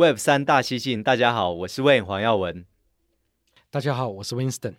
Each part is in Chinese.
Web 三大西进，大家好，我是 Wayne 黄耀文。大家好，我是 Winston。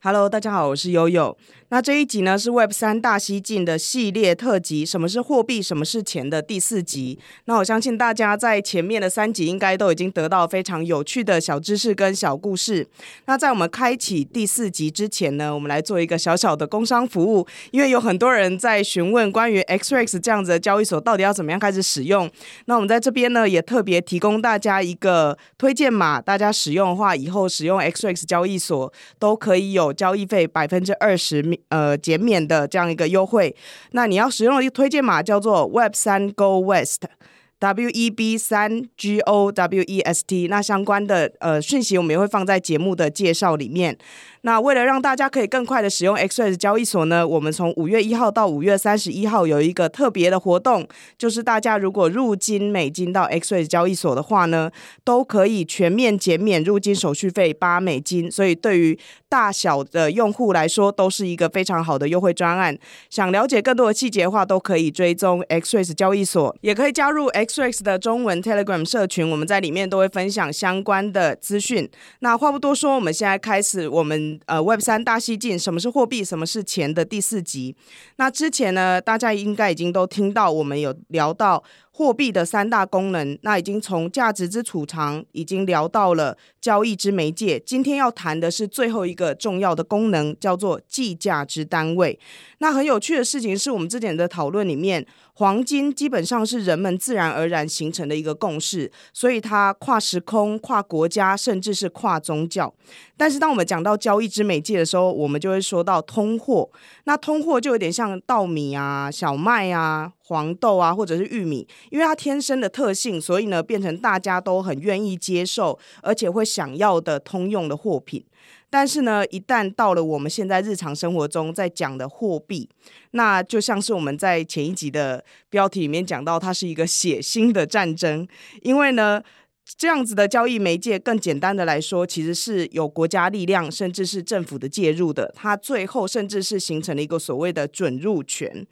Hello，大家好，我是悠悠。那这一集呢是 Web 三大西进的系列特辑，什么是货币，什么是钱的第四集。那我相信大家在前面的三集应该都已经得到非常有趣的小知识跟小故事。那在我们开启第四集之前呢，我们来做一个小小的工商服务，因为有很多人在询问关于 XREX 这样子的交易所到底要怎么样开始使用。那我们在这边呢也特别提供大家一个推荐码，大家使用的话，以后使用 XREX 交易所都可以有交易费百分之二十呃，减免的这样一个优惠，那你要使用的一个推荐码叫做 Web 三 Go West，W E B 三 G O W E S T，那相关的呃讯息我们也会放在节目的介绍里面。那为了让大家可以更快的使用 XREX 交易所呢，我们从五月一号到五月三十一号有一个特别的活动，就是大家如果入金美金到 XREX 交易所的话呢，都可以全面减免入金手续费八美金。所以对于大小的用户来说，都是一个非常好的优惠专案。想了解更多的细节的话，都可以追踪 XREX 交易所，也可以加入 XREX 的中文 Telegram 社群，我们在里面都会分享相关的资讯。那话不多说，我们现在开始我们。呃，Web 三大西进，什么是货币，什么是钱的第四集。那之前呢，大家应该已经都听到，我们有聊到。货币的三大功能，那已经从价值之储藏，已经聊到了交易之媒介。今天要谈的是最后一个重要的功能，叫做计价之单位。那很有趣的事情是我们之前的讨论里面，黄金基本上是人们自然而然形成的一个共识，所以它跨时空、跨国家，甚至是跨宗教。但是当我们讲到交易之媒介的时候，我们就会说到通货。那通货就有点像稻米啊、小麦啊。黄豆啊，或者是玉米，因为它天生的特性，所以呢，变成大家都很愿意接受，而且会想要的通用的货品。但是呢，一旦到了我们现在日常生活中在讲的货币，那就像是我们在前一集的标题里面讲到，它是一个血腥的战争。因为呢，这样子的交易媒介，更简单的来说，其实是有国家力量，甚至是政府的介入的。它最后甚至是形成了一个所谓的准入权。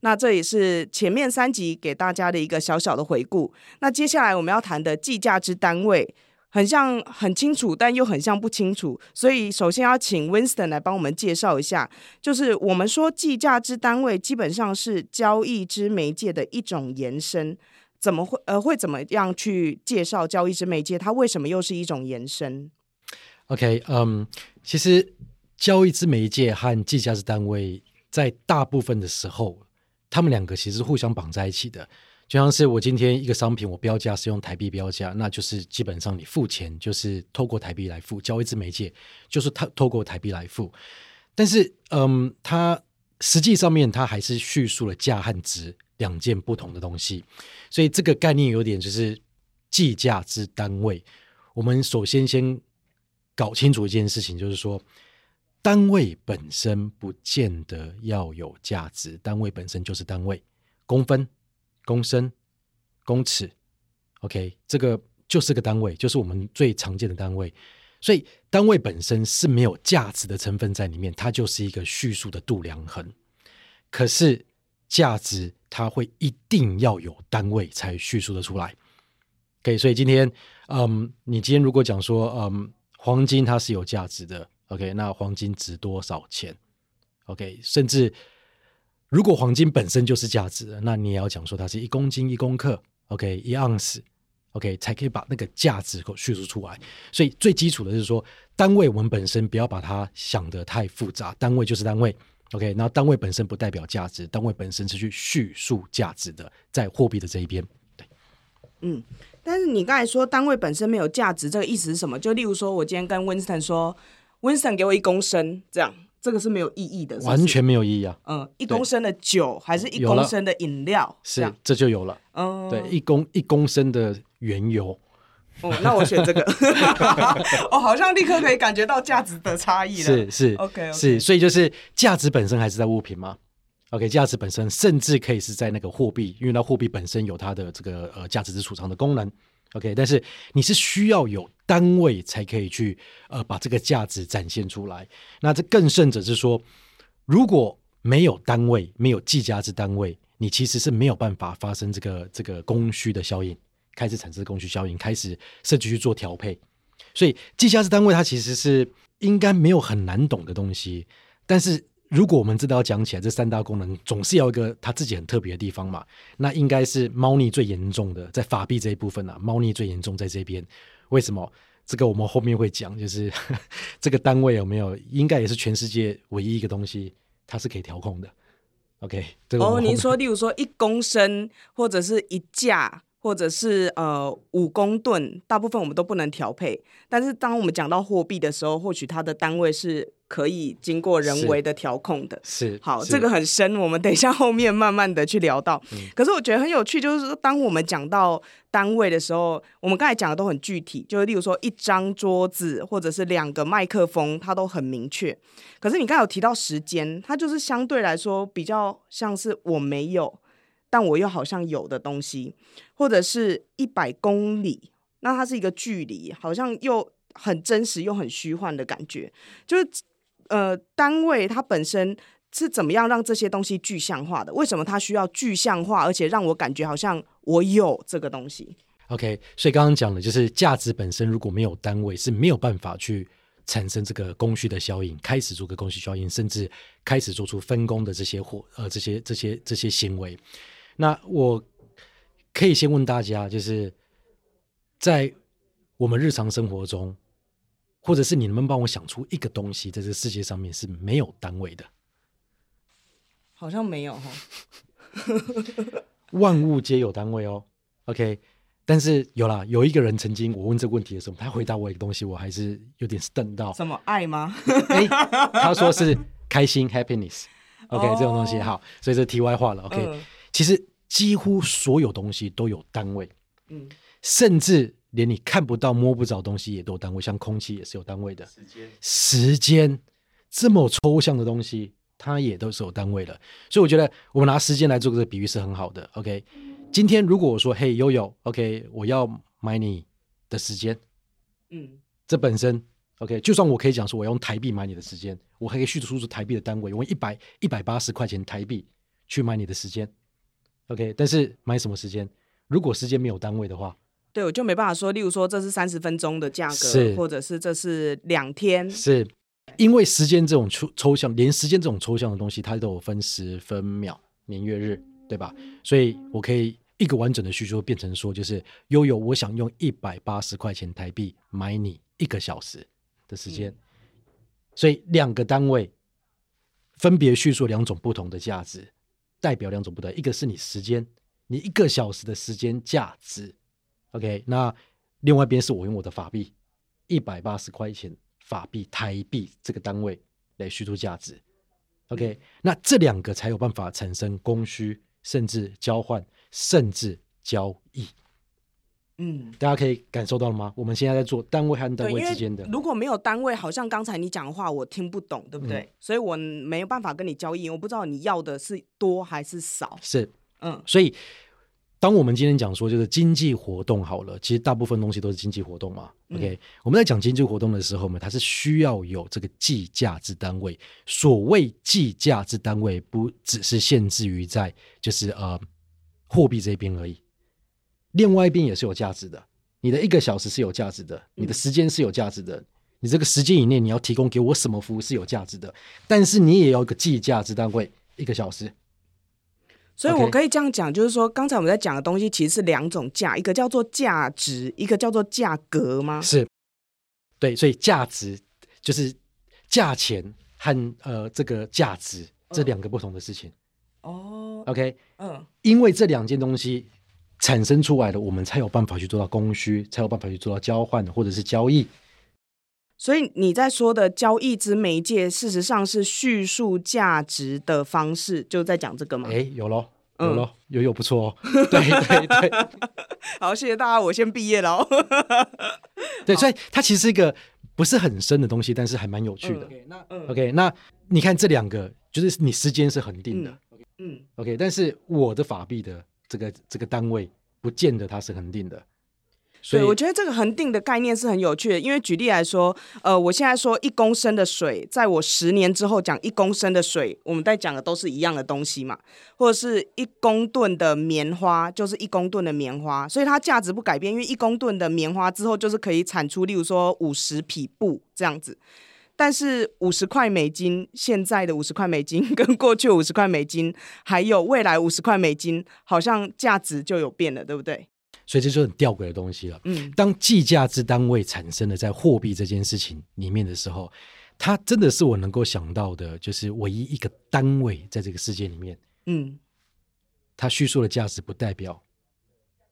那这也是前面三集给大家的一个小小的回顾。那接下来我们要谈的计价之单位，很像很清楚，但又很像不清楚。所以首先要请 Winston 来帮我们介绍一下，就是我们说计价之单位基本上是交易之媒介的一种延伸，怎么会呃会怎么样去介绍交易之媒介？它为什么又是一种延伸？OK，嗯、其实交易之媒介和计价之单位在大部分的时候。他们两个其实互相绑在一起的，就像是我今天一个商品，我标价是用台币标价，那就是基本上你付钱就是透过台币来付，交易之媒介就是透透过台币来付。但是，嗯，它实际上面它还是叙述了价和值两件不同的东西，所以这个概念有点就是计价之单位。我们首先先搞清楚一件事情，就是说。单位本身不见得要有价值，单位本身就是单位，公分、公升、公尺，OK，这个就是个单位，就是我们最常见的单位。所以单位本身是没有价值的成分在里面，它就是一个叙述的度量衡。可是价值它会一定要有单位才叙述得出来。OK，所以今天，嗯，你今天如果讲说，嗯，黄金它是有价值的。OK，那黄金值多少钱？OK，甚至如果黄金本身就是价值，那你也要讲说它是一公斤一公克，OK，一盎司，OK，才可以把那个价值给叙述出来。所以最基础的是说，单位我们本身不要把它想得太复杂，单位就是单位，OK，那单位本身不代表价值，单位本身是去叙述价值的，在货币的这一边，对，嗯，但是你刚才说单位本身没有价值，这个意思是什么？就例如说，我今天跟温斯坦说。温斯坦给我一公升，这样这个是没有意义的是是？完全没有意义啊。嗯，一公升的酒还是一公升的饮料？是，这就有了。嗯，对，一公一公升的原油，哦，那我选这个。哦，好像立刻可以感觉到价值的差异了。是是，OK, okay 是，所以就是价值本身还是在物品吗？OK，价值本身甚至可以是在那个货币，因为那货币本身有它的这个呃价值之储藏的功能。OK，但是你是需要有单位才可以去呃把这个价值展现出来。那这更甚者是说，如果没有单位，没有计价之单位，你其实是没有办法发生这个这个供需的效应，开始产生供需效应，开始设计去做调配。所以计价之单位它其实是应该没有很难懂的东西，但是。如果我们真的要讲起来，这三大功能总是要一个它自己很特别的地方嘛？那应该是猫腻最严重的，在法币这一部分啊，猫腻最严重在这边。为什么？这个我们后面会讲，就是 这个单位有没有，应该也是全世界唯一一个东西，它是可以调控的。OK，这个哦，您说，例如说一公升或者是一架。或者是呃五公吨，大部分我们都不能调配。但是当我们讲到货币的时候，或许它的单位是可以经过人为的调控的。是，好，这个很深，我们等一下后面慢慢的去聊到。嗯、可是我觉得很有趣，就是说当我们讲到单位的时候，我们刚才讲的都很具体，就是例如说一张桌子或者是两个麦克风，它都很明确。可是你刚才有提到时间，它就是相对来说比较像是我没有。但我又好像有的东西，或者是一百公里，那它是一个距离，好像又很真实又很虚幻的感觉。就是呃，单位它本身是怎么样让这些东西具象化的？为什么它需要具象化，而且让我感觉好像我有这个东西？OK，所以刚刚讲的就是价值本身如果没有单位是没有办法去产生这个供需的效应，开始做个供需效应，甚至开始做出分工的这些活呃这些这些这些行为。那我可以先问大家，就是在我们日常生活中，或者是你能不能帮我想出一个东西，在这个世界上面是没有单位的？好像没有哈。万物皆有单位哦。OK，但是有啦，有一个人曾经我问这个问题的时候，他回答我一个东西，我还是有点瞪到。什么爱吗？哎，他说是开心 （happiness）。OK，这种东西好，所以这题外话了。OK。呃其实几乎所有东西都有单位，嗯，甚至连你看不到、摸不着东西也都有单位，像空气也是有单位的。时间，时间这么抽象的东西，它也都是有单位的。所以我觉得我们拿时间来做这个比喻是很好的。OK，今天如果我说“嘿，悠悠，OK，我要买你的时间”，嗯，这本身 OK，就算我可以讲说我要用台币买你的时间，我还可以叙述出台币的单位，我用一百一百八十块钱台币去买你的时间。OK，但是买什么时间？如果时间没有单位的话，对，我就没办法说。例如说，这是三十分钟的价格，是或者是这是两天，是因为时间这种抽抽象，连时间这种抽象的东西，它都有分时分秒、年月日，对吧？所以我可以一个完整的叙述变成说，就是悠悠，我想用一百八十块钱台币买你一个小时的时间，嗯、所以两个单位分别叙述两种不同的价值。代表两种不同，一个是你时间，你一个小时的时间价值，OK，那另外一边是我用我的法币，一百八十块钱法币台币这个单位来虚度价值，OK，那这两个才有办法产生供需，甚至交换，甚至交易。嗯，大家可以感受到了吗？我们现在在做单位和单位之间的。如果没有单位，好像刚才你讲的话我听不懂，对不对？嗯、所以我没有办法跟你交易，我不知道你要的是多还是少。是，嗯，所以当我们今天讲说就是经济活动好了，其实大部分东西都是经济活动嘛。嗯、OK，我们在讲经济活动的时候呢，它是需要有这个计价之单位。所谓计价之单位，不只是限制于在就是呃货币这边而已。另外一边也是有价值的，你的一个小时是有价值的，你的时间是有价值的，你这个时间以内你要提供给我什么服务是有价值的，但是你也要一个计价之单位，一个小时。所以我可以这样讲，就是说刚才我们在讲的东西其实是两种价，一个叫做价值，一个叫做价格吗？是，对，所以价值就是价钱和呃这个价值这两个不同的事情。哦，OK，嗯，因为这两件东西。产生出来的，我们才有办法去做到供需，才有办法去做到交换或者是交易。所以你在说的交易之媒介，事实上是叙述价值的方式，就在讲这个吗？哎，有喽，有喽，有有不错哦。对对对，好，谢谢大家，我先毕业了。对，所以它其实是一个不是很深的东西，但是还蛮有趣的。嗯、那 OK，那你看这两个，就是你时间是恒定的。嗯，OK，但是我的法币的这个这个单位，不见得它是恒定的。所以对，我觉得这个恒定的概念是很有趣的，因为举例来说，呃，我现在说一公升的水，在我十年之后讲一公升的水，我们在讲的都是一样的东西嘛，或者是一公吨的棉花就是一公吨的棉花，所以它价值不改变，因为一公吨的棉花之后就是可以产出，例如说五十匹布这样子，但是五十块美金，现在的五十块美金跟过去五十块美金，还有未来五十块美金，好像价值就有变了，对不对？所以这就是很吊诡的东西了。嗯，当计价之单位产生了在货币这件事情里面的时候，它真的是我能够想到的，就是唯一一个单位在这个世界里面。嗯，它叙述的价值不代表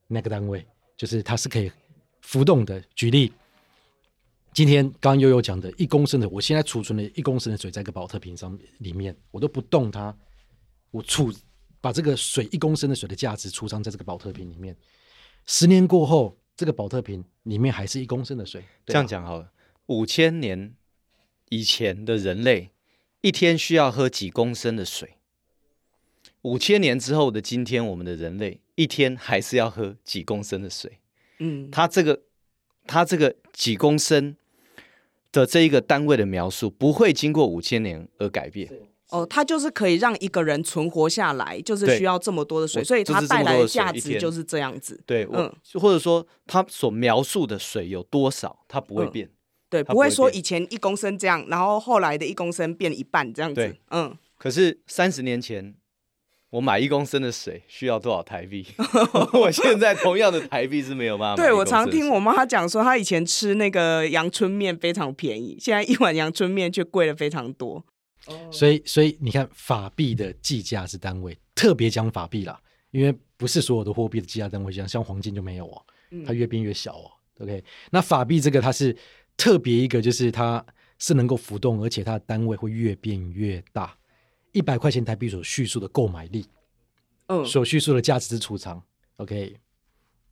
那个单位，就是它是可以浮动的。举例，今天刚刚悠悠讲的一公升的，我现在储存了一公升的水在一个保特瓶上里面，我都不动它，我储把这个水一公升的水的价值储藏在这个保特瓶里面。十年过后，这个保特瓶里面还是一公升的水。这样讲好了，五千年以前的人类一天需要喝几公升的水？五千年之后的今天，我们的人类一天还是要喝几公升的水？嗯，它这个，它这个几公升的这一个单位的描述，不会经过五千年而改变。哦，它就是可以让一个人存活下来，就是需要这么多的水，所以它带来的价值就是这样子。对，嗯，或者说它所描述的水有多少，它不会变。嗯、对，不会说以前一公升这样，然后后来的一公升变一半这样子。嗯。可是三十年前，我买一公升的水需要多少台币？我现在同样的台币是没有办法。对，我常听我妈讲说，她以前吃那个阳春面非常便宜，现在一碗阳春面却贵了非常多。所以，所以你看，法币的计价是单位，特别讲法币啦，因为不是所有的货币的计价单位，像像黄金就没有哦，它越变越小哦。OK，那法币这个它是特别一个，就是它是能够浮动，而且它的单位会越变越大。一百块钱台币所叙述的购买力，嗯，所叙述的价值之储藏，OK，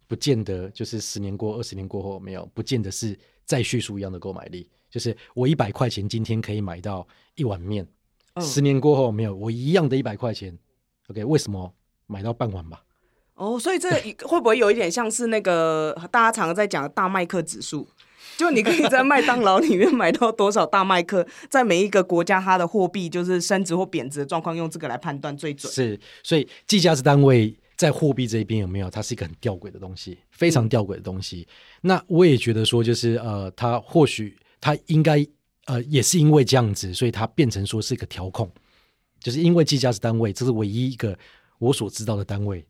不见得就是十年过、二十年过后没有，不见得是再叙述一样的购买力。就是我一百块钱今天可以买到一碗面，嗯、十年过后没有，我一样的一百块钱，OK？为什么买到半碗吧？哦，所以这 会不会有一点像是那个大家常常在讲的大麦克指数？就你可以在麦当劳里面买到多少大麦克，在每一个国家它的货币就是升值或贬值的状况，用这个来判断最准。是，所以计价之单位在货币这一边有没有？它是一个很吊诡的东西，非常吊诡的东西。嗯、那我也觉得说，就是呃，它或许。它应该呃也是因为这样子，所以它变成说是一个调控，就是因为计价是单位，这是唯一一个我所知道的单位，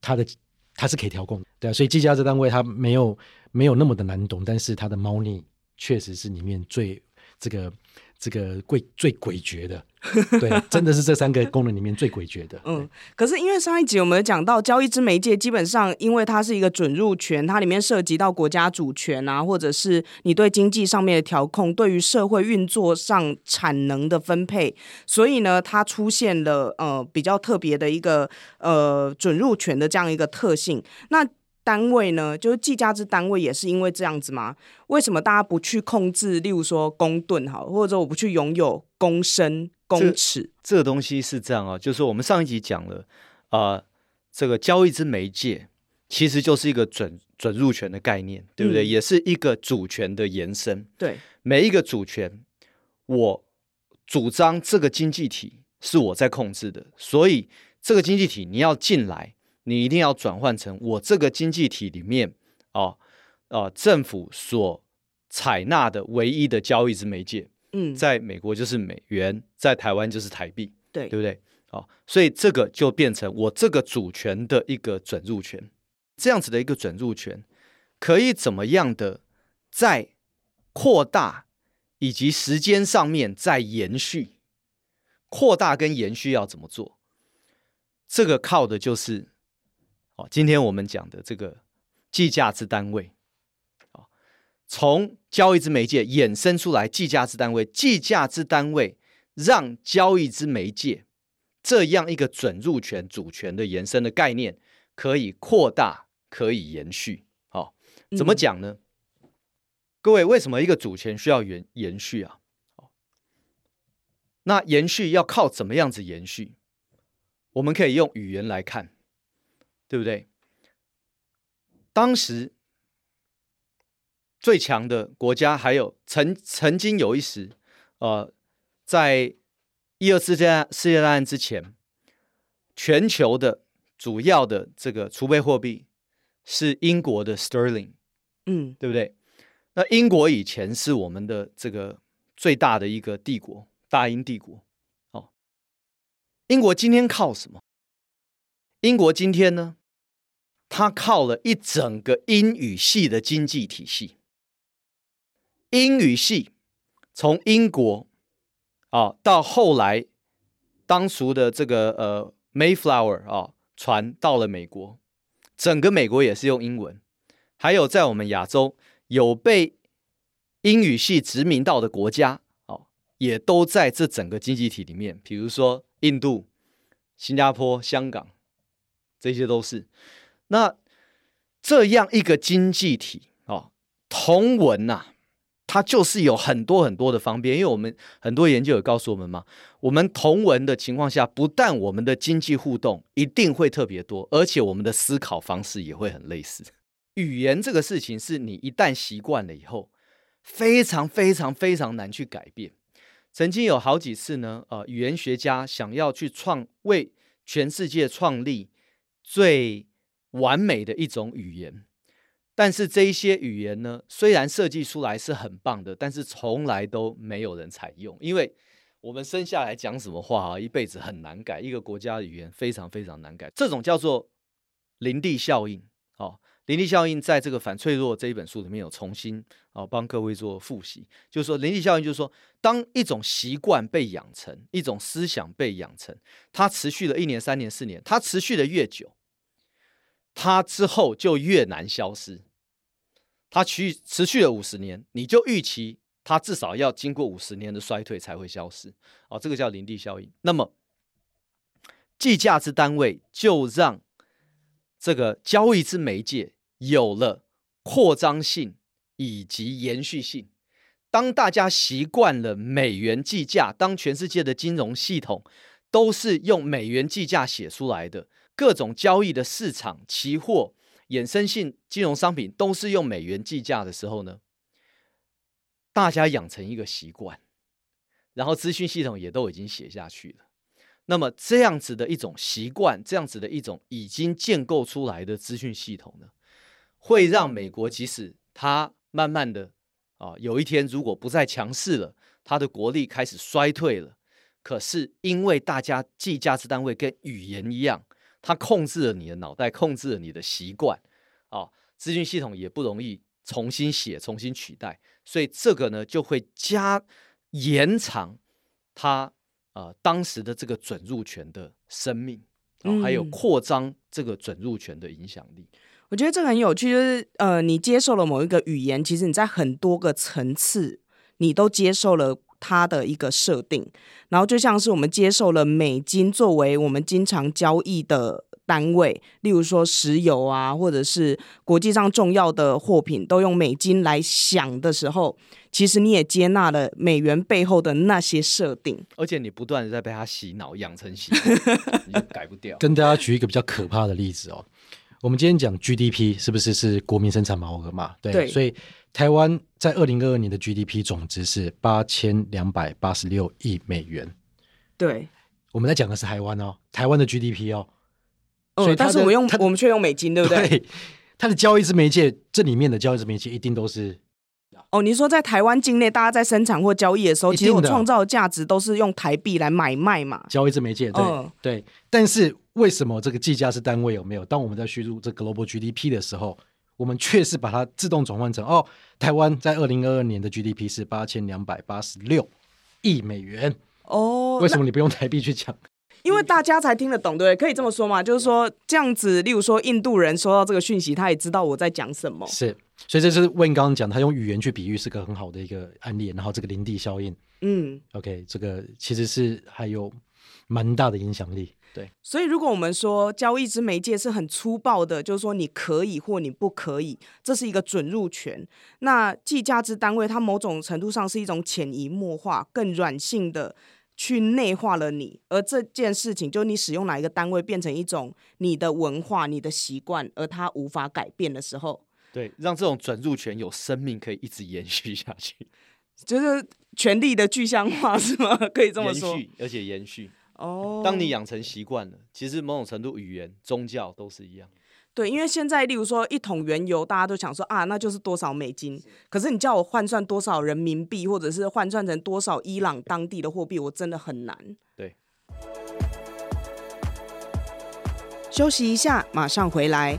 它的它是可以调控的，对啊，所以计价这单位它没有没有那么的难懂，但是它的猫腻确实是里面最这个。这个贵最诡谲的，对，真的是这三个功能里面最诡谲的。嗯，可是因为上一集我们有讲到交易之媒介，基本上因为它是一个准入权，它里面涉及到国家主权啊，或者是你对经济上面的调控，对于社会运作上产能的分配，所以呢，它出现了呃比较特别的一个呃准入权的这样一个特性。那单位呢，就是计价之单位，也是因为这样子吗？为什么大家不去控制，例如说公吨好，或者说我不去拥有公升、公尺？这个东西是这样啊，就是我们上一集讲了啊、呃，这个交易之媒介其实就是一个准准入权的概念，对不对？嗯、也是一个主权的延伸。对，每一个主权，我主张这个经济体是我在控制的，所以这个经济体你要进来。你一定要转换成我这个经济体里面哦，呃，政府所采纳的唯一的交易之媒介，嗯，在美国就是美元，在台湾就是台币，对，对不对？哦，所以这个就变成我这个主权的一个准入权，这样子的一个准入权，可以怎么样的在扩大以及时间上面再延续，扩大跟延续要怎么做？这个靠的就是。哦，今天我们讲的这个计价之单位，啊，从交易之媒介衍生出来，计价之单位，计价之单位让交易之媒介这样一个准入权主权的延伸的概念，可以扩大，可以延续。好、哦，怎么讲呢？嗯、各位，为什么一个主权需要延延续啊？那延续要靠怎么样子延续？我们可以用语言来看，对不对？当时最强的国家，还有曾曾经有一时，呃，在一二次世界世界大战之前，全球的主要的这个储备货币是英国的 sterling，嗯，对不对？那英国以前是我们的这个最大的一个帝国。大英帝国，哦，英国今天靠什么？英国今天呢？它靠了一整个英语系的经济体系。英语系从英国啊，到后来当初的这个呃 Mayflower 啊船到了美国，整个美国也是用英文。还有在我们亚洲有被英语系殖民到的国家啊。也都在这整个经济体里面，比如说印度、新加坡、香港，这些都是。那这样一个经济体哦，同文呐、它就是有很多很多的方便。因为我们很多研究有告诉我们嘛，我们同文的情况下，不但我们的经济互动一定会特别多，而且我们的思考方式也会很类似。语言这个事情，是你一旦习惯了以后，非常非常非常难去改变。曾经有好几次呢，呃，语言学家想要去创为全世界创立最完美的一种语言，但是这一些语言呢，虽然设计出来是很棒的，但是从来都没有人采用，因为我们生下来讲什么话啊，一辈子很难改，一个国家的语言非常非常难改，这种叫做林地效应，哦。林地效应在这个反脆弱这一本书里面有重新哦帮各位做复习，就是说林地效应就是说，当一种习惯被养成，一种思想被养成，它持续了一年、三年、四年，它持续的越久，它之后就越难消失。它持持续了五十年，你就预期它至少要经过五十年的衰退才会消失。哦，这个叫林地效应。那么计价之单位就让这个交易之媒介。有了扩张性以及延续性。当大家习惯了美元计价，当全世界的金融系统都是用美元计价写出来的，各种交易的市场、期货、衍生性金融商品都是用美元计价的时候呢，大家养成一个习惯，然后资讯系统也都已经写下去了。那么这样子的一种习惯，这样子的一种已经建构出来的资讯系统呢，会让美国，即使它慢慢的啊，有一天如果不再强势了，它的国力开始衰退了，可是因为大家计价值单位跟语言一样，它控制了你的脑袋，控制了你的习惯，啊，资讯系统也不容易重新写、重新取代，所以这个呢就会加延长它啊当时的这个准入权的生命，啊，还有扩张这个准入权的影响力。我觉得这个很有趣，就是呃，你接受了某一个语言，其实你在很多个层次，你都接受了它的一个设定，然后就像是我们接受了美金作为我们经常交易的单位，例如说石油啊，或者是国际上重要的货品都用美金来想的时候，其实你也接纳了美元背后的那些设定，而且你不断的在被它洗脑养成习惯，你就改不掉。跟大家举一个比较可怕的例子哦。我们今天讲 GDP 是不是是国民生产毛额嘛？对，对，所以台湾在二零二二年的 GDP 总值是八千两百八十六亿美元。对，我们在讲的是台湾哦，台湾的 GDP 哦。所以，但是我们用我们却用美金，对不对？对，它的交易之媒介，这里面的交易之媒介一定都是。哦，你说在台湾境内，大家在生产或交易的时候，其实我创造的价值都是用台币来买卖嘛？交易这媒介，对、嗯、对。但是为什么这个计价是单位有没有？当我们在叙述这 global GDP 的时候，我们却是把它自动转换成哦，台湾在二零二二年的 GDP 是八千两百八十六亿美元。哦，为什么你不用台币去讲？因为大家才听得懂，对不对？可以这么说嘛？就是说这样子，例如说印度人收到这个讯息，他也知道我在讲什么。是，所以这是 Wayne 刚刚讲，他用语言去比喻是个很好的一个案例。然后这个林地效应，嗯，OK，这个其实是还有蛮大的影响力。对，所以如果我们说交易之媒介是很粗暴的，就是说你可以或你不可以，这是一个准入权。那计价之单位，它某种程度上是一种潜移默化、更软性的去内化了你，而这件事情，就你使用哪一个单位，变成一种你的文化、你的习惯，而它无法改变的时候，对，让这种准入权有生命，可以一直延续下去。就是权力的具象化是吗？可以这么说，延续而且延续。哦，当你养成习惯了，其实某种程度语言、宗教都是一样。对，因为现在例如说一桶原油，大家都想说啊，那就是多少美金。可是你叫我换算多少人民币，或者是换算成多少伊朗当地的货币，我真的很难。对。休息一下，马上回来。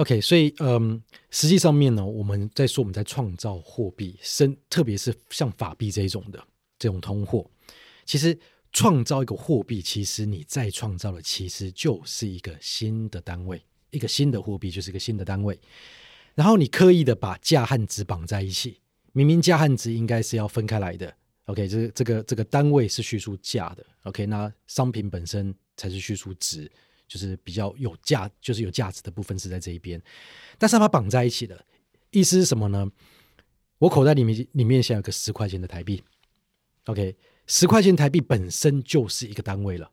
OK，所以嗯，实际上面呢，我们在说我们在创造货币，生特别是像法币这一种的这种通货，其实创造一个货币，其实你再创造的其实就是一个新的单位，一个新的货币就是一个新的单位。然后你刻意的把价和值绑在一起，明明价和值应该是要分开来的。OK，这这个这个单位是叙述价的。OK，那商品本身才是叙述值。就是比较有价，就是有价值的部分是在这一边，但是它绑在一起的意思是什么呢？我口袋里面里面现在有个十块钱的台币，OK，十块钱台币本身就是一个单位了，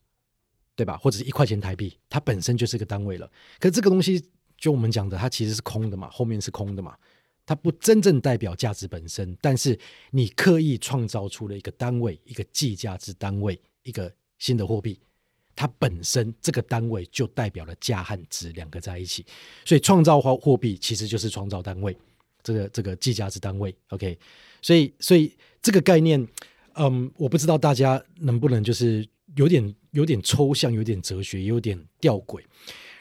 对吧？或者是一块钱台币，它本身就是一个单位了。可是这个东西，就我们讲的，它其实是空的嘛，后面是空的嘛，它不真正代表价值本身。但是你刻意创造出了一个单位，一个计价之单位，一个新的货币。它本身这个单位就代表了价和值两个在一起，所以创造货货币其实就是创造单位，这个这个计价之单位。OK，所以所以这个概念，嗯，我不知道大家能不能就是有点有点抽象，有点哲学，有点吊诡。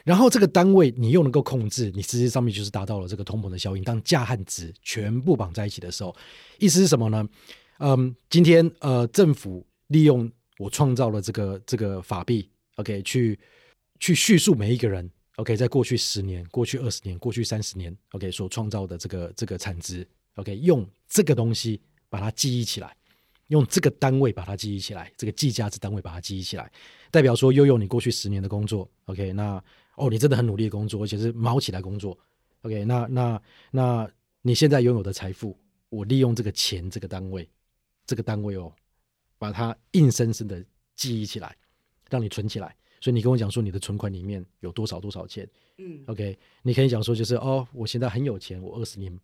然后这个单位你又能够控制，你实际上面就是达到了这个通膨的效应。当价和值全部绑在一起的时候，意思是什么呢？嗯，今天呃政府利用。我创造了这个这个法币，OK，去去叙述每一个人，OK，在过去十年、过去二十年、过去三十年，OK，所创造的这个这个产值，OK，用这个东西把它记忆起来，用这个单位把它记忆起来，这个计价值单位把它记忆起来，代表说，又用你过去十年的工作，OK，那哦，你真的很努力的工作，而且是卯起来工作，OK，那那那你现在拥有的财富，我利用这个钱这个单位，这个单位哦。把它硬生生的记忆起来，让你存起来。所以你跟我讲说你的存款里面有多少多少钱，嗯，OK，你可以讲说就是哦，我现在很有钱，我二十年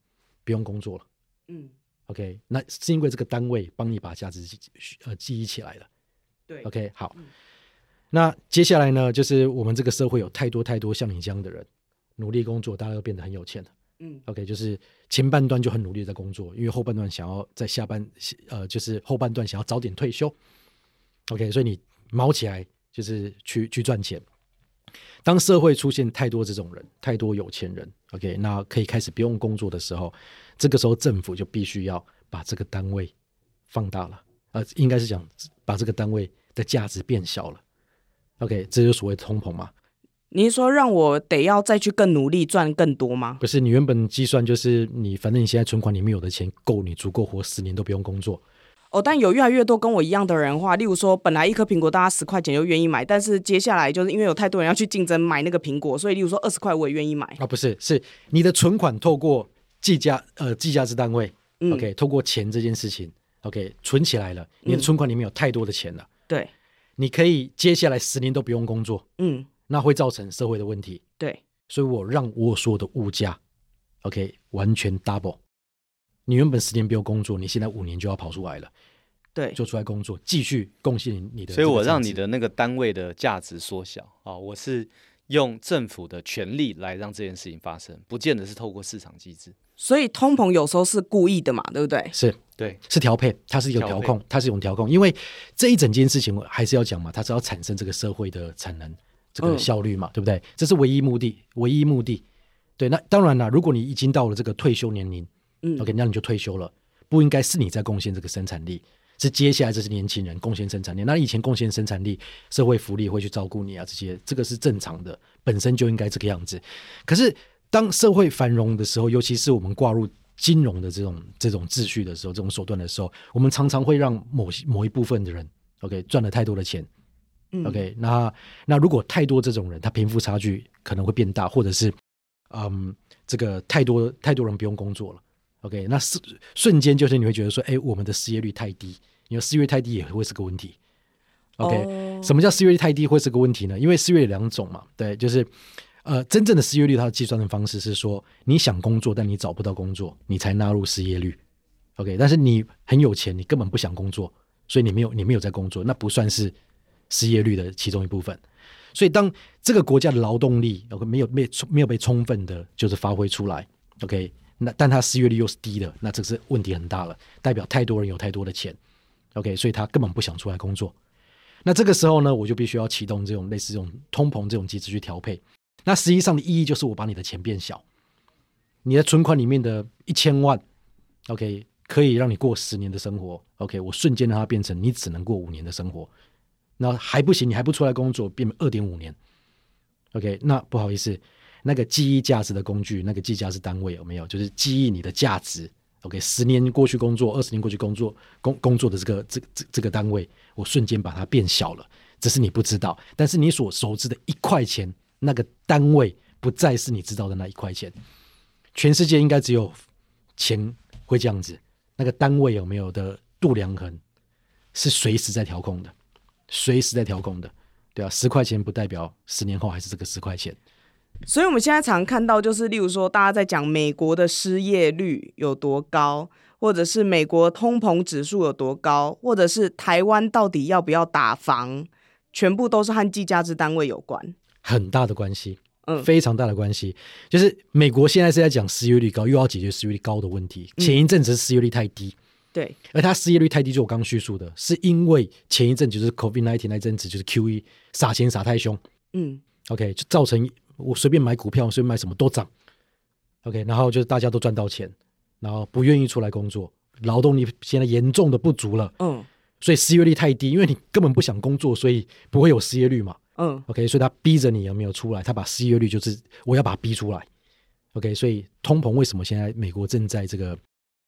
不用工作了，嗯，OK，那是因为这个单位帮你把价值呃记忆起来了，对，OK，好，嗯，那接下来呢，就是我们这个社会有太多太多像你这样的人，努力工作，大家都变得很有钱了。嗯，OK，就是前半段就很努力在工作，因为后半段想要在下半，呃，就是后半段想要早点退休。OK，所以你卯起来就是去去赚钱。当社会出现太多这种人，太多有钱人，OK，那可以开始不用工作的时候，这个时候政府就必须要把这个单位放大了，呃，应该是讲把这个单位的价值变小了。OK，这就所谓通膨嘛。你是说让我得要再去更努力赚更多吗？不是，你原本计算就是你，反正你现在存款里面有的钱够你足够活十年都不用工作。哦，但有越来越多跟我一样的人话，例如说本来一颗苹果大家十块钱就愿意买，但是接下来就是因为有太多人要去竞争买那个苹果，所以例如说二十块我也愿意买。啊，不是，是你的存款透过计价呃计价之单位，嗯，OK，透过钱这件事情，OK，存起来了，你的存款里面有太多的钱了，嗯，对，你可以接下来十年都不用工作，嗯。那会造成社会的问题，对，所以我让我所有的物价，OK，完全 double。你原本十年不用工作，你现在五年就要跑出来了，对，就出来工作，继续贡献你的。所以我让你的那个单位的价值缩小啊，我是用政府的权力来让这件事情发生，不见得是透过市场机制。所以通膨有时候是故意的嘛，对不对？是，对，是调配，它是有调控，它是一种调控，因为这一整件事情我还是要讲嘛，它是要产生这个社会的产能。这个效率嘛，对不对？这是唯一目的，唯一目的。对，那当然了，如果你已经到了这个退休年龄，嗯，OK，那你就退休了，不应该是你在贡献这个生产力，是接下来这些年轻人贡献生产力。那以前贡献生产力，社会福利会去照顾你啊，这些这个是正常的，本身就应该这个样子。可是当社会繁荣的时候，尤其是我们挂入金融的这种这种秩序的时候，这种手段的时候，我们常常会让某某一部分的人，OK，赚了太多的钱，嗯，OK，那那如果太多这种人，他贫富差距可能会变大，或者是。嗯，这个太多太多人不用工作了，OK，那是瞬间就是你会觉得说，哎，我们的失业率太低，因为失业率太低也会是个问题，OK，、oh. 什么叫失业率太低会是个问题呢？因为失业有两种嘛，对，就是呃，真正的失业率它的计算的方式是说，你想工作但你找不到工作，你才纳入失业率，OK，但是你很有钱，你根本不想工作，所以你没有你没有在工作，那不算是失业率的其中一部分。所以，当这个国家的劳动力没有没没有被充分的，就是发挥出来，OK，那但他失业率又是低的，那这是问题很大了，代表太多人有太多的钱，OK，所以他根本不想出来工作。那这个时候呢，我就必须要启动这种类似这种通膨这种机制去调配。那实际上的意义就是我把你的钱变小，你的存款里面的一千万，OK，可以让你过十年的生活，OK，我瞬间让它变成你只能过五年的生活。然后还不行，你还不出来工作，变二点五年，OK？那不好意思，那个记忆价值的工具，那个计价值单位有没有？就是记忆你的价值，OK？十年过去工作，二十年过去工作，工工作的这个这这这个单位，我瞬间把它变小了，只是你不知道。但是你所熟知的一块钱，那个单位不再是你知道的那一块钱。全世界应该只有钱会这样子，那个单位有没有的度量衡是随时在调控的。随时在调控的，对啊，十块钱不代表十年后还是这个十块钱。所以我们现在常看到，就是例如说，大家在讲美国的失业率有多高，或者是美国通膨指数有多高，或者是台湾到底要不要打房，全部都是和计价制单位有关，很大的关系，嗯，非常大的关系。就是美国现在是在讲失业率高，又要解决失业率高的问题。前一阵子失业率太低。对，而他失业率太低，就我刚刚叙述的，是因为前一阵就是 COVID-19 那阵子，就是 QE 撒钱撒太凶，嗯，OK，就造成我随便买股票，随便买什么都涨，OK，然后就是大家都赚到钱，然后不愿意出来工作，劳动力现在严重的不足了，嗯，所以失业率太低，因为你根本不想工作，所以不会有失业率嘛，嗯，OK，所以他逼着你有没有出来，他把失业率就是我要把它逼出来，OK，所以通膨为什么现在美国正在这个。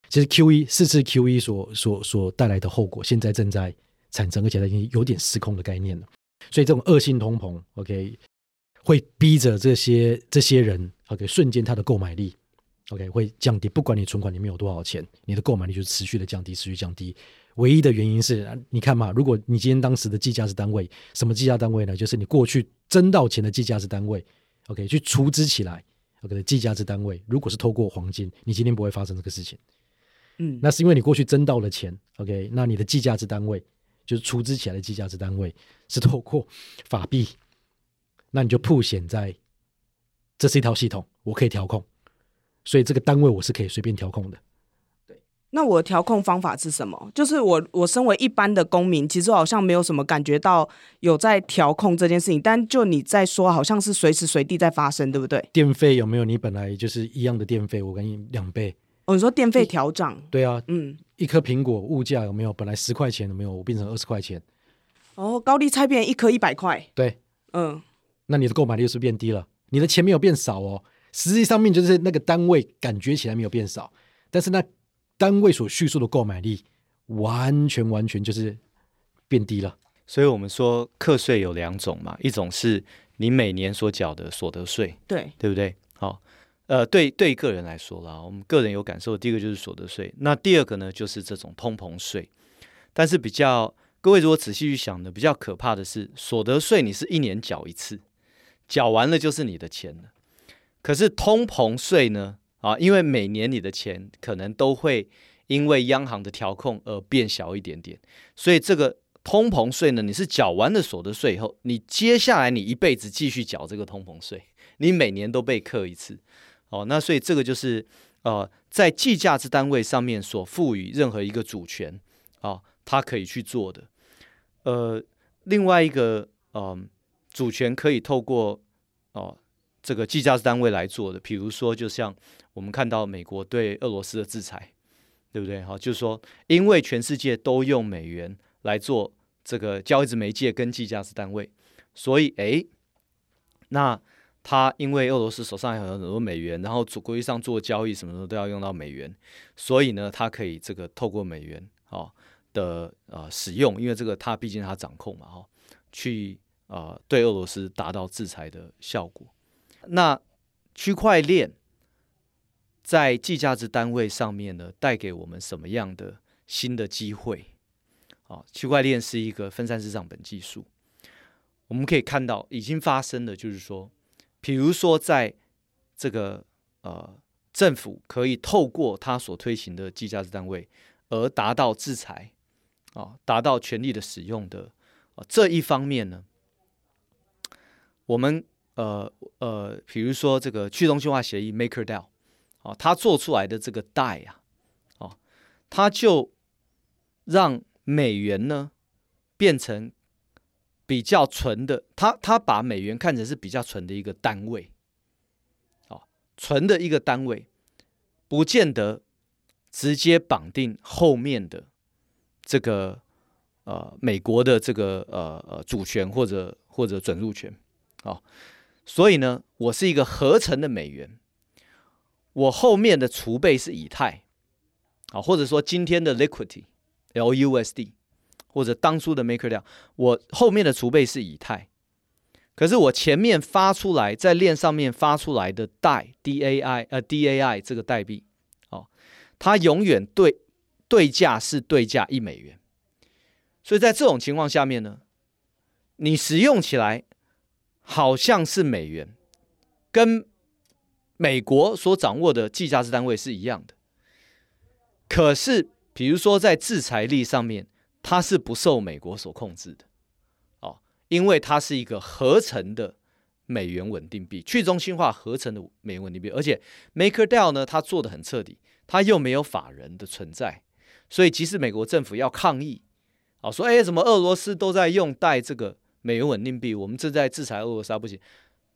其实 Q E 四次 Q E 所所所带来的后果，现在正在产生，而且它已经有点失控的概念了。所以这种恶性通膨，OK，会逼着这些这些人，OK，瞬间他的购买力，OK，会降低。不管你存款里面有多少钱，你的购买力就持续的降低，持续降低。唯一的原因是，你看嘛，如果你今天当时的计价值单位，什么计价单位呢？就是你过去挣到钱的计价值单位，OK，去储值起来，OK 的计价值单位，如果是透过黄金，你今天不会发生这个事情。嗯，那是因为你过去挣到了钱，OK？那你的计价值单位就是出资起来的计价值单位是透过法币，那你就铺显在，这是一套系统，我可以调控，所以这个单位我是可以随便调控的。对，那我的调控方法是什么？就是我我身为一般的公民，其实好像没有什么感觉到有在调控这件事情，但就你在说，好像是随时随地在发生，对不对？电费有没有？你本来就是一样的电费，我给你两倍。哦，你说电费调涨？对啊，嗯，一颗苹果物价有没有本来十块钱有没有？我变成二十块钱。哦，高丽菜变一颗一百块。对，嗯，那你的购买力是不是变低了？你的钱没有变少哦，实际上面就是那个单位感觉起来没有变少，但是那单位所叙述的购买力完全完全就是变低了。所以我们说课税有两种嘛，一种是你每年所缴的所得税，对，对不对？呃，对对，个人来说啦，我们个人有感受。第一个就是所得税，那第二个呢，就是这种通膨税。但是比较各位如果仔细去想呢，比较可怕的是所得税，你是一年缴一次，缴完了就是你的钱了。可是通膨税呢，啊，因为每年你的钱可能都会因为央行的调控而变小一点点，所以这个通膨税呢，你是缴完了所得税以后，你接下来你一辈子继续缴这个通膨税，你每年都被课一次。哦，那所以这个就是呃，在计价之单位上面所赋予任何一个主权啊，他、可以去做的。呃，另外一个嗯、呃，主权可以透过哦这个计价之单位来做的，比如说就像我们看到美国对俄罗斯的制裁，对不对？好，就是说因为全世界都用美元来做这个交易之媒介跟计价之单位，所以哎，那。他因为俄罗斯手上还有很多美元，然后主国际上做交易什么的都要用到美元，所以呢，他可以这个透过美元哦的呃使用，因为这个他毕竟他掌控嘛哈、哦，去呃对俄罗斯达到制裁的效果。那区块链在计价值单位上面呢，带给我们什么样的新的机会？啊、哦，区块链是一个分散式账本技术，我们可以看到已经发生的就是说。比如说，在这个呃，政府可以透过他所推行的计价值单位，而达到制裁啊，达到权力的使用的啊这一方面呢，我们呃呃，比如说这个去中心化协议 MakerDAO 啊，它做出来的这个 DAI 啊，哦，它就让美元呢变成。比较纯的，他他把美元看成是比较纯的一个单位，哦，纯的一个单位，不见得直接绑定后面的这个呃美国的这个呃呃主权或者或者准入权，哦，所以呢，我是一个合成的美元，我后面的储备是以太，啊，或者说今天的 liquidity LUSD。或者当初的 Maker 量我后面的储备是以太，可是我前面发出来在链上面发出来的代 DAI 呃 DAI 这个代币，哦，它永远对对价是对价一美元，所以在这种情况下面呢，你使用起来好像是美元，跟美国所掌握的计价值单位是一样的，可是比如说在制裁力上面。它是不受美国所控制的，哦，因为它是一个合成的美元稳定币，去中心化合成的美元稳定币，而且 MakerDAO 呢，它做得很彻底，它又没有法人的存在，所以即使美国政府要抗议，啊，说哎，怎么俄罗斯都在用带这个美元稳定币，我们正在制裁俄罗斯，不行，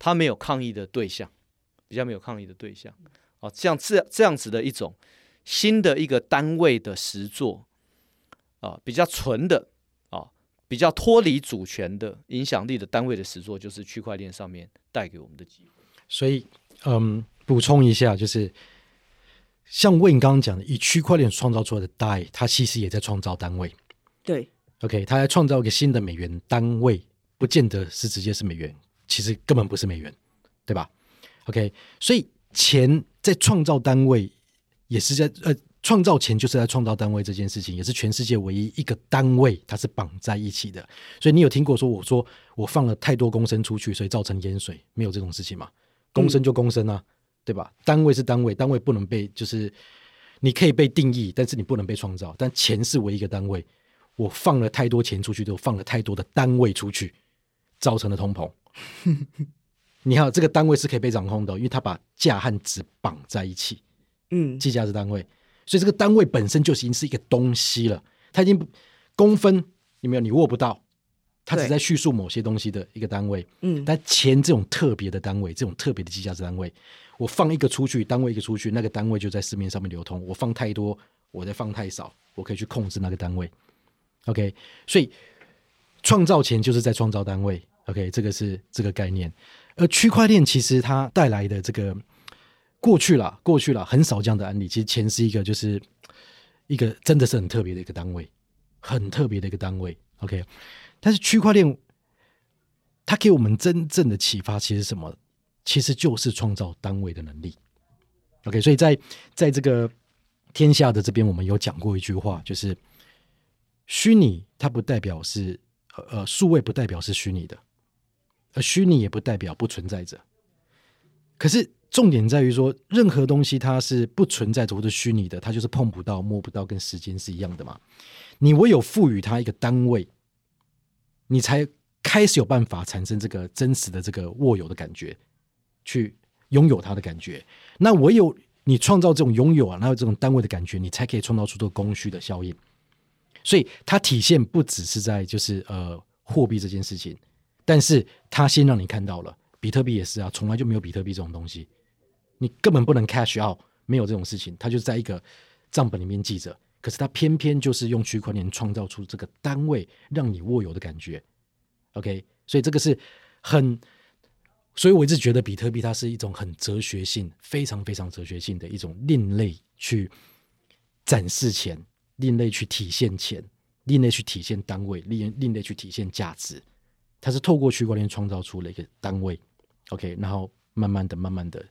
它没有抗议的对象，比较没有抗议的对象，啊，像这这样子的一种新的一个单位的实作。啊，比较纯的啊，比较脱离主权的影响力的单位的实作，就是区块链上面带给我们的机会。所以，嗯，补充一下，就是像 Wayne 刚刚讲的，以区块链创造出来的 DAI，它其实也在创造单位。对，OK，它在创造一个新的美元单位，不见得是直接是美元，其实根本不是美元，对吧？OK，所以钱在创造单位，也是在呃。创造钱就是在创造单位这件事情，也是全世界唯一一个单位，它是绑在一起的。所以你有听过说我说我放了太多公升出去，所以造成淹水，没有这种事情嘛？公升就公升啊，嗯、对吧？单位是单位，单位不能被就是你可以被定义，但是你不能被创造。但钱是唯一一个单位，我放了太多钱出去，就放了太多的单位出去，造成了通膨。你看这个单位是可以被掌控的，因为它把价和值绑在一起。嗯，计价是单位。所以这个单位本身就已经是一个东西了，它已经公分有没有？你握不到，它只在叙述某些东西的一个单位。嗯，但钱这种特别的单位，这种特别的计价值单位，我放一个出去，单位一个出去，那个单位就在市面上面流通。我放太多，我再放太少，我可以去控制那个单位。OK，所以创造钱就是在创造单位。OK，这个是这个概念。而区块链其实它带来的这个。过去了，过去了，很少这样的案例。其实钱是一个，就是一个真的是很特别的一个单位，很特别的一个单位。OK，但是区块链它给我们真正的启发，其实什么？其实就是创造单位的能力。OK，所以在在这个天下的这边，我们有讲过一句话，就是虚拟它不代表是呃数位，不代表是虚拟的，而虚拟也不代表不存在着。可是。重点在于说，任何东西它是不存在着或者虚拟的，它就是碰不到、摸不到，跟时间是一样的嘛。你唯有赋予它一个单位，你才开始有办法产生这个真实的这个握有的感觉，去拥有它的感觉。那唯有你创造这种拥有啊，然后这种单位的感觉，你才可以创造出这个供需的效应。所以它体现不只是在就是呃货币这件事情，但是它先让你看到了，比特币也是啊，从来就没有比特币这种东西，你根本不能 cash out，没有这种事情，它就在一个账本里面记着。可是它偏偏就是用区块链创造出这个单位，让你握有的感觉。OK，所以这个是很，所以我一直觉得比特币它是一种很哲学性、非常非常哲学性的一种另类去展示钱、另类去体现钱、另类去体现单位、另另类去体现价值。它是透过区块链创造出了一个单位，OK，然后慢慢的、慢慢的，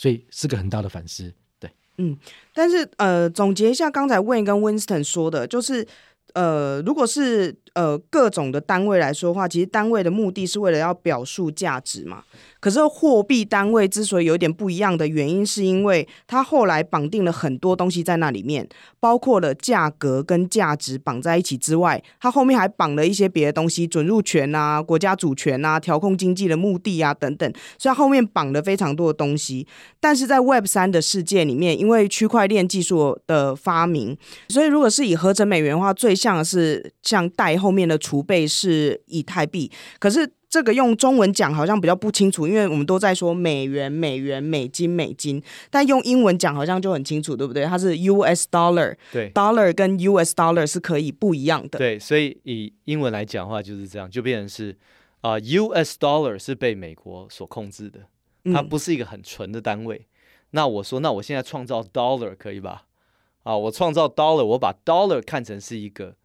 所以是个很大的反思。对嗯，但是呃，总结一下刚才 Win 跟 Winston 说的，就是呃，如果是呃各种的单位来说的话，其实单位的目的是为了要表述价值嘛。可是货币单位之所以有点不一样的原因，是因为它后来绑定了很多东西在那里面，包括了价格跟价值绑在一起之外，它后面还绑了一些别的东西，准入权啊、国家主权啊、调控经济的目的啊等等，所以它后面绑了非常多的东西。但是在 Web 三的世界里面，因为区块链技术的发明，所以如果是以合成美元的话，最像的是像代后面的储备是以太币，可是。这个用中文讲好像比较不清楚，因为我们都在说美元、美元、美金、美金，但用英文讲好像就很清楚，对不对？它是 US dollar，对，dollar 跟 US dollar 是可以不一样的。对，所以以英文来讲的话就是这样，就变成是啊、呃、US dollar 是被美国所控制的，它不是一个很纯的单位。嗯、那我说，那我现在创造 dollar 可以吧？啊，我创造 dollar，我把 dollar 看成是一个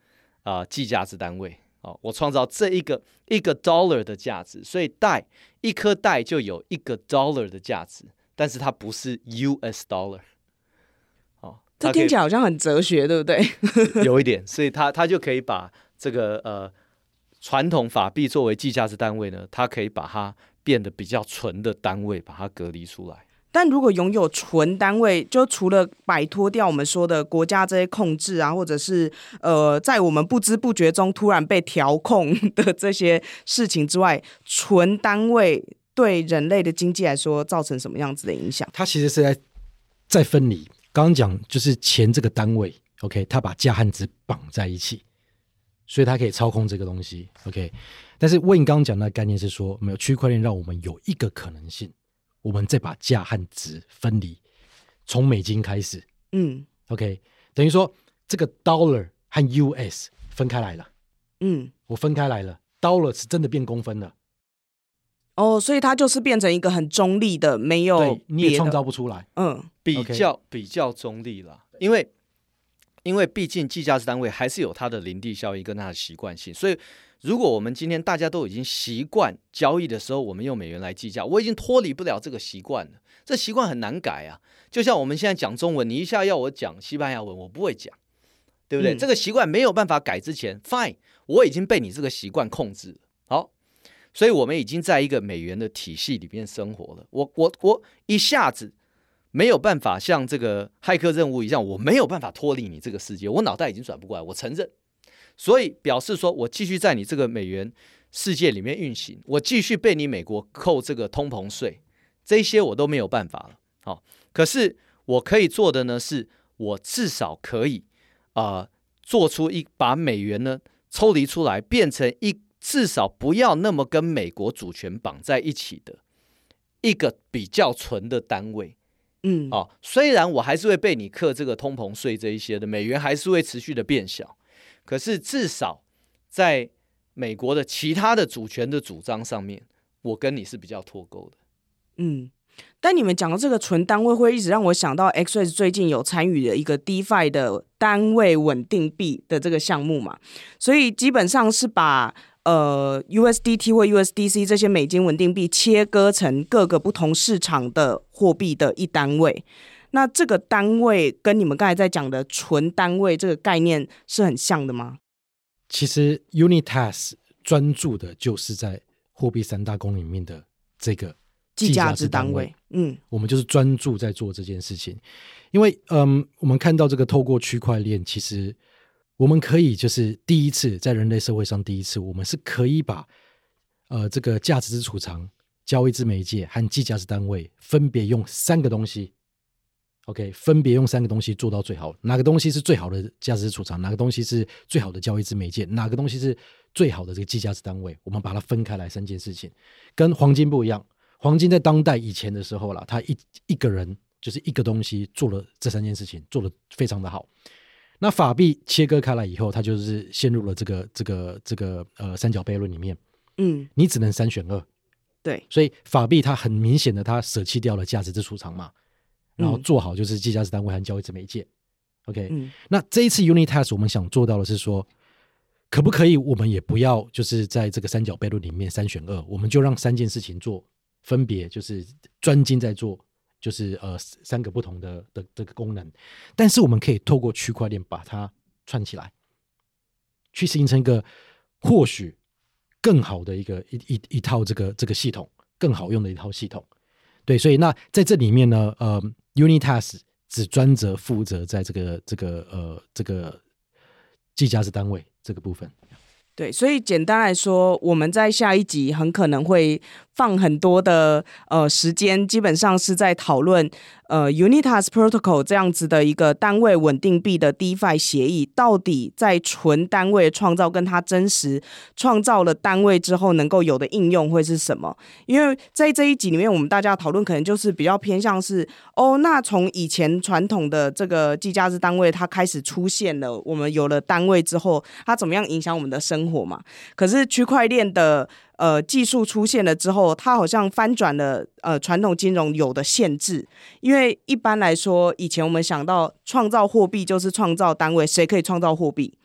啊计价值单位。哦，我创造这一个一个 dollar 的价值，所以带一颗带就有一个 dollar 的价值，但是它不是 US dollar。哦，这听起来好像很哲学，对不对？有一点，所以它它就可以把这个呃传统法币作为计价值单位呢，它可以把它变得比较纯的单位，把它隔离出来。但如果拥有纯单位，就除了摆脱掉我们说的国家这些控制啊，或者是呃，在我们不知不觉中突然被调控的这些事情之外，纯单位对人类的经济来说造成什么样子的影响？它其实是在在分离。刚刚讲就是钱这个单位，OK，它把价和值绑在一起，所以它可以操控这个东西，OK。但是 Wayne 刚刚讲的概念是说，没有区块链让我们有一个可能性。我们再把价和值分离，从美金开始，嗯，OK，等于说这个 dollar 和 US 分开来了，嗯，我分开来了，dollar 是真的变公分了，哦，所以它就是变成一个很中立的，没有你也创造不出来，嗯，比较比较中立了，因为因为毕竟计价值单位还是有它的林地效应跟它的习惯性，所以。如果我们今天大家都已经习惯交易的时候，我们用美元来计价，我已经脱离不了这个习惯了。这习惯很难改啊。就像我们现在讲中文，你一下要我讲西班牙文，我不会讲，对不对？嗯、这个习惯没有办法改之前，fine，我已经被你这个习惯控制了。好，所以我们已经在一个美元的体系里面生活了。我我我一下子没有办法像这个骇客任务一样，我没有办法脱离你这个世界，我脑袋已经转不过来，我承认。所以表示说，我继续在你这个美元世界里面运行，我继续被你美国扣这个通膨税，这些我都没有办法了。好，可是我可以做的呢，是我至少可以啊、做出一把美元呢抽离出来，变成一至少不要那么跟美国主权绑在一起的一个比较纯的单位。嗯，哦，虽然我还是会被你克这个通膨税这一些的，美元还是会持续的变小。可是至少在美国的其他的主权的主张上面，我跟你是比较脱钩的。嗯，但你们讲到这个纯单位会一直让我想到 XREX 最近有参与的一个 DeFi 的单位稳定币的这个项目嘛，所以基本上是把呃 USDT 或 USDC 这些美金稳定币切割成各个不同市场的货币的一单位。那这个单位跟你们刚才在讲的纯单位这个概念是很像的吗？其实 Unitas 专注的就是在货币三大公里面的这个计价值单位。嗯，我们就是专注在做这件事情，因为嗯，我们看到这个透过区块链，其实我们可以就是第一次在人类社会上第一次，我们是可以把呃这个价值之储藏、交易之媒介和计价值单位分别用三个东西。OK，分别用三个东西做到最好。哪个东西是最好的价值储藏？哪个东西是最好的交易之媒介？哪个东西是最好的这个计价值单位，我们把它分开来三件事情，跟黄金不一样。黄金在当代以前的时候啦，他一一个人就是一个东西做了这三件事情，做得非常的好。那法币切割开来以后，它就是陷入了这个这个这个呃三角悖论里面。嗯，你只能三选二。对，所以法币它很明显的，它舍弃掉了价值之储藏嘛，然后做好就是计价值单位和交易之媒介。OK，嗯，那这一次 Unitask 我们想做到的是说，可不可以我们也不要就是在这个三角悖论里面三选二，我们就让三件事情做，分别就是专精在做，就是呃三个不同的的这个功能，但是我们可以透过区块链把它串起来，去形成一个或许。更好的一个一一一套这个这个系统，更好用的一套系统，对，所以那在这里面呢，呃，Unitas 只专责负责在这个这个呃这个计价值单位这个部分。对，所以简单来说，我们在下一集很可能会放很多的呃时间，基本上是在讨论。呃，Unitas Protocol 这样子的一个单位稳定币的 DeFi 协议，到底在纯单位创造跟它真实创造了单位之后能够有的应用会是什么？因为在这一集里面，我们大家讨论可能就是比较偏向是哦，那从以前传统的这个计价值单位它开始出现了，我们有了单位之后，它怎么样影响我们的生活嘛？可是区块链的。呃，技术出现了之后，它好像翻转了呃传统金融有的限制。因为一般来说，以前我们想到创造货币就是创造单位，谁可以创造货币？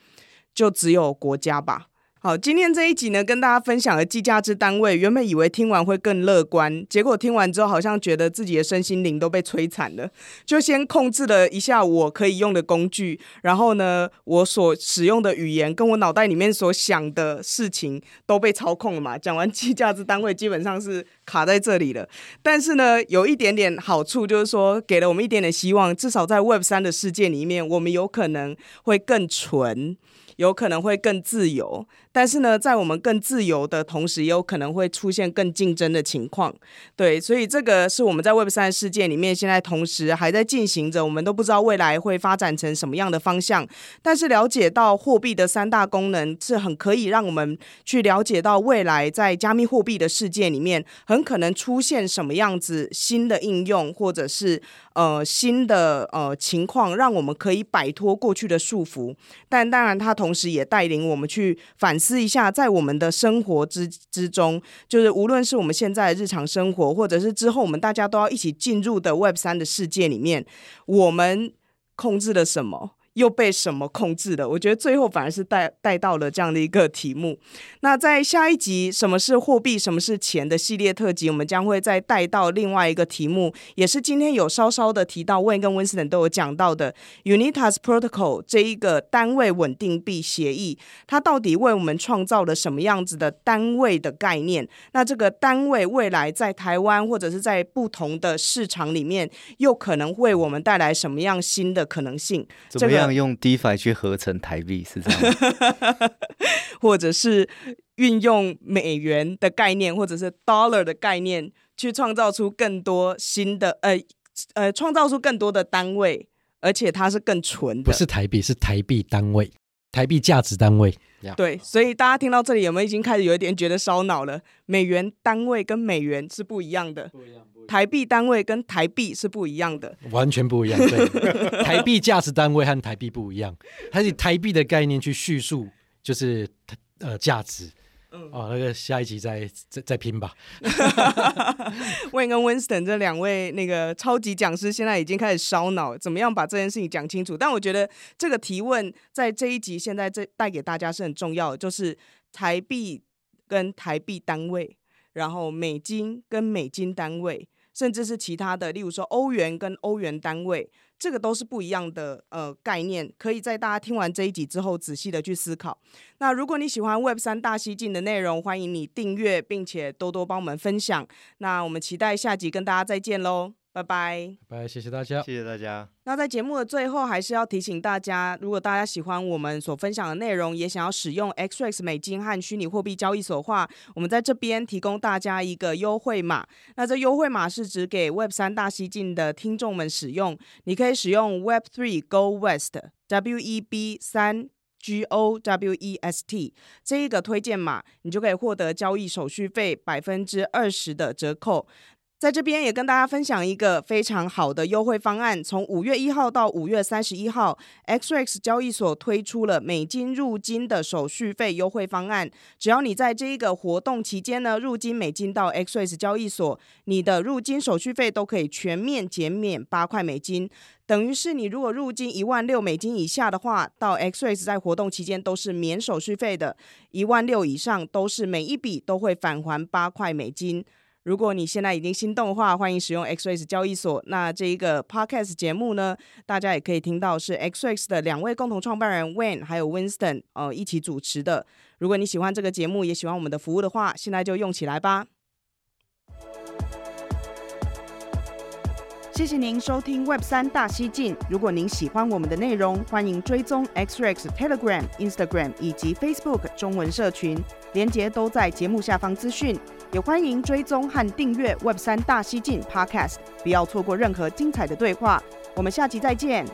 就只有国家吧。好，今天这一集呢，跟大家分享的计价之单位，原本以为听完会更乐观，结果听完之后，好像觉得自己的身心灵都被摧残了。就先控制了一下我可以用的工具，然后呢，我所使用的语言跟我脑袋里面所想的事情都被操控了嘛。讲完计价之单位，基本上是卡在这里了。但是呢，有一点点好处，就是说给了我们一点点希望，至少在 Web 三的世界里面，我们有可能会更纯。有可能会更自由，但是呢，在我们更自由的同时，也有可能会出现更竞争的情况。对，所以这个是我们在 Web 三世界里面，现在同时还在进行着，我们都不知道未来会发展成什么样的方向。但是了解到货币的三大功能，是很可以让我们去了解到未来在加密货币的世界里面，很可能出现什么样子新的应用，或者是呃新的呃情况，让我们可以摆脱过去的束缚。但当然，它同时也带领我们去反思一下，在我们的生活之之中，就是无论是我们现在日常生活，或者是之后我们大家都要一起进入的 Web 三的世界里面，我们控制了什么？又被什么控制了？我觉得最后反而是带带到了这样的一个题目。那在下一集“什么是货币，什么是钱”的系列特辑，我们将会再带到另外一个题目，也是今天有稍稍的提到，Wayne 跟 Winston 都有讲到的 Unitask Protocol 这一个单位稳定币协议，它到底为我们创造了什么样子的单位的概念？那这个单位未来在台湾或者是在不同的市场里面，又可能为我们带来什么样新的可能性？怎么样？用 DeFi 去合成台币是这样，或者是运用美元的概念，或者是 Dollar 的概念，去创造出更多新的呃呃，创造出更多的单位，而且它是更纯的，不是台币，是台币单位，台币价值单位。对，所以大家听到这里有没有已经开始有一点觉得烧脑了？美元单位跟美元是不一样的，不一样，不一样。台币单位跟台币是不一样的，完全不一样。对，台币价值单位和台币不一样，它是以台币的概念去叙述，就是呃价值。嗯，哦，那个下一集再再再拼吧。Wayne 跟 Winston 这两位那个超级讲师现在已经开始烧脑，怎么样把这件事情讲清楚？但我觉得这个提问在这一集现在这带给大家是很重要的，就是台币跟台币单位，然后美金跟美金单位，甚至是其他的，例如说欧元跟欧元单位。这个都是不一样的呃概念，可以在大家听完这一集之后仔细的去思考。那如果你喜欢 Web 三大西进的内容，欢迎你订阅，并且多多帮我们分享。那我们期待下集跟大家再见喽。拜拜，拜拜，谢谢大家，谢谢大家。那在节目的最后，还是要提醒大家，如果大家喜欢我们所分享的内容，也想要使用 XREX 美金和虚拟货币交易所的话，我们在这边提供大家一个优惠码。那这优惠码是指给 Web 三大西进的听众们使用，你可以使用 Web Three Go West W E B 三 G O W E S T 这一个推荐码，你就可以获得交易手续费百分之二十的折扣。在这边也跟大家分享一个非常好的优惠方案，从五月一号到五月三十一号，XREX 交易所推出了美金入金的手续费优惠方案。只要你在这一个活动期间呢，入金美金到 XREX 交易所，你的入金手续费都可以全面减免八块美金。等于是你如果入金一万六美金以下的话，到 XREX 在活动期间都是免手续费的；一万六以上都是每一笔都会返还八块美金。如果你现在已经心动的话，欢迎使用 XREX 交易所。那这一个 Podcast 节目呢，大家也可以听到是 XREX 的两位共同创办人 Wayne 还有 Winston 呃一起主持的。如果你喜欢这个节目，也喜欢我们的服务的话，现在就用起来吧。谢谢您收听 Web 三大西进。如果您喜欢我们的内容，欢迎追踪 XREX Telegram、Instagram 以及 Facebook 中文社群，连接都在节目下方资讯。也欢迎追踪和订阅 Web 三大西进 Podcast，不要错过任何精彩的对话。我们下期再见。